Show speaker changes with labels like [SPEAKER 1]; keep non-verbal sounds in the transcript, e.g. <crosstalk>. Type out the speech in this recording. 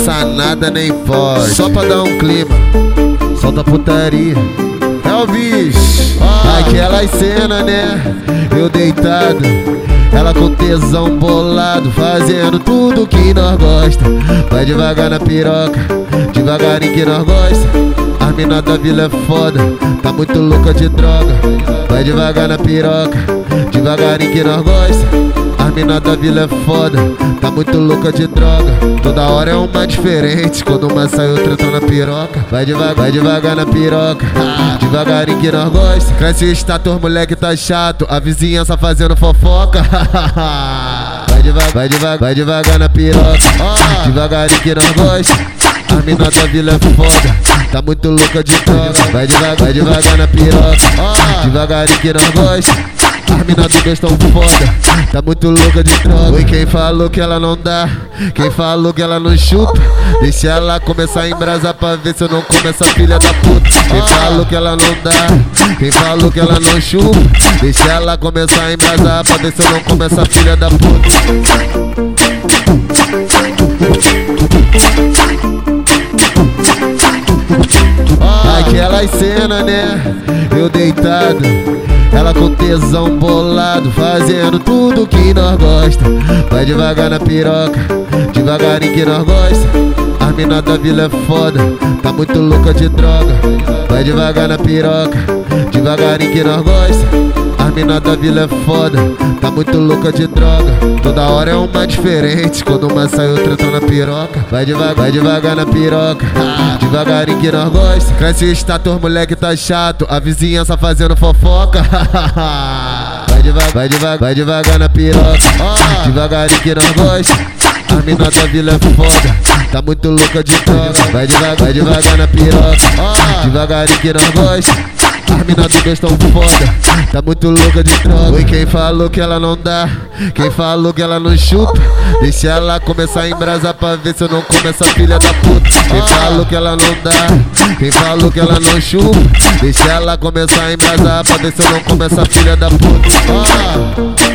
[SPEAKER 1] passa nada nem pode. Só pra dar um clima, solta putaria. É o bicho, aquelas cenas, né? Eu deitado, ela com tesão bolado, fazendo tudo que nós gosta. Vai devagar na piroca, devagarinho que nós gosta. As mina da vila é foda, tá muito louca de droga. Vai devagar na piroca, devagarinho que nós gosta. As mina da vila é foda, tá muito louca de droga. Toda hora é uma diferente, quando uma sai outra tá na piroca. Vai devagar, vai devagar na piroca, devagarinho que nós gosta. Cresce o status, moleque tá chato, a vizinhança fazendo fofoca. <laughs> Vai devagar, vai devagar, vai devagar na piroca, devagarinho que nós gosta. As mina da vila é foda, tá muito louca de droga. Vai devagar, vai devagar na piroca, devagarinho que nós gosta. As mina do tão foda, tá muito louca de droga. Oi, quem falou que ela não dá? Quem falou que ela não chupa? Deixa ela começar a embrasar pra ver se eu não como essa filha da puta. Quem falou que ela não dá? Quem falou que ela não chupa? Deixa ela começar a embrasar pra ver se eu não como essa filha da puta. Aquelas cenas, né? Eu deitado, ela com tesão bolado, fazendo tudo que nós gosta. Vai devagar na piroca, devagarinho que nós gosta. As mina da vila é foda, tá muito louca de droga. Vai devagar na piroca, devagarinho que nós gosta. As mina da vila é foda, tá muito louca de droga. Toda hora é uma diferente, quando uma sai outra tá na piroca. Vai devagar, vai devagar na piroca, devagarinho que nós gosta. Cresce o status, moleque tá chato, a vizinhança fazendo fofoca. <laughs> Vai devagar, vai devagar, vai devagar na piroca, devagarinho que nós gosta. As mina da vila é foda, tá muito louca de droga. Vai devagar, vai devagar na piroca, devagarinho que nós gosta. As mina do tão foda, tá muito louca de droga. Oi, quem falou que ela não dá? Quem falou que ela não chupa? Deixa ela começar a embrasar pra ver se eu não como essa filha da puta. Quem falou que ela não dá? Quem falou que ela não chupa? Deixa ela começar a embrasar pra ver se eu não como essa filha da puta. Ah.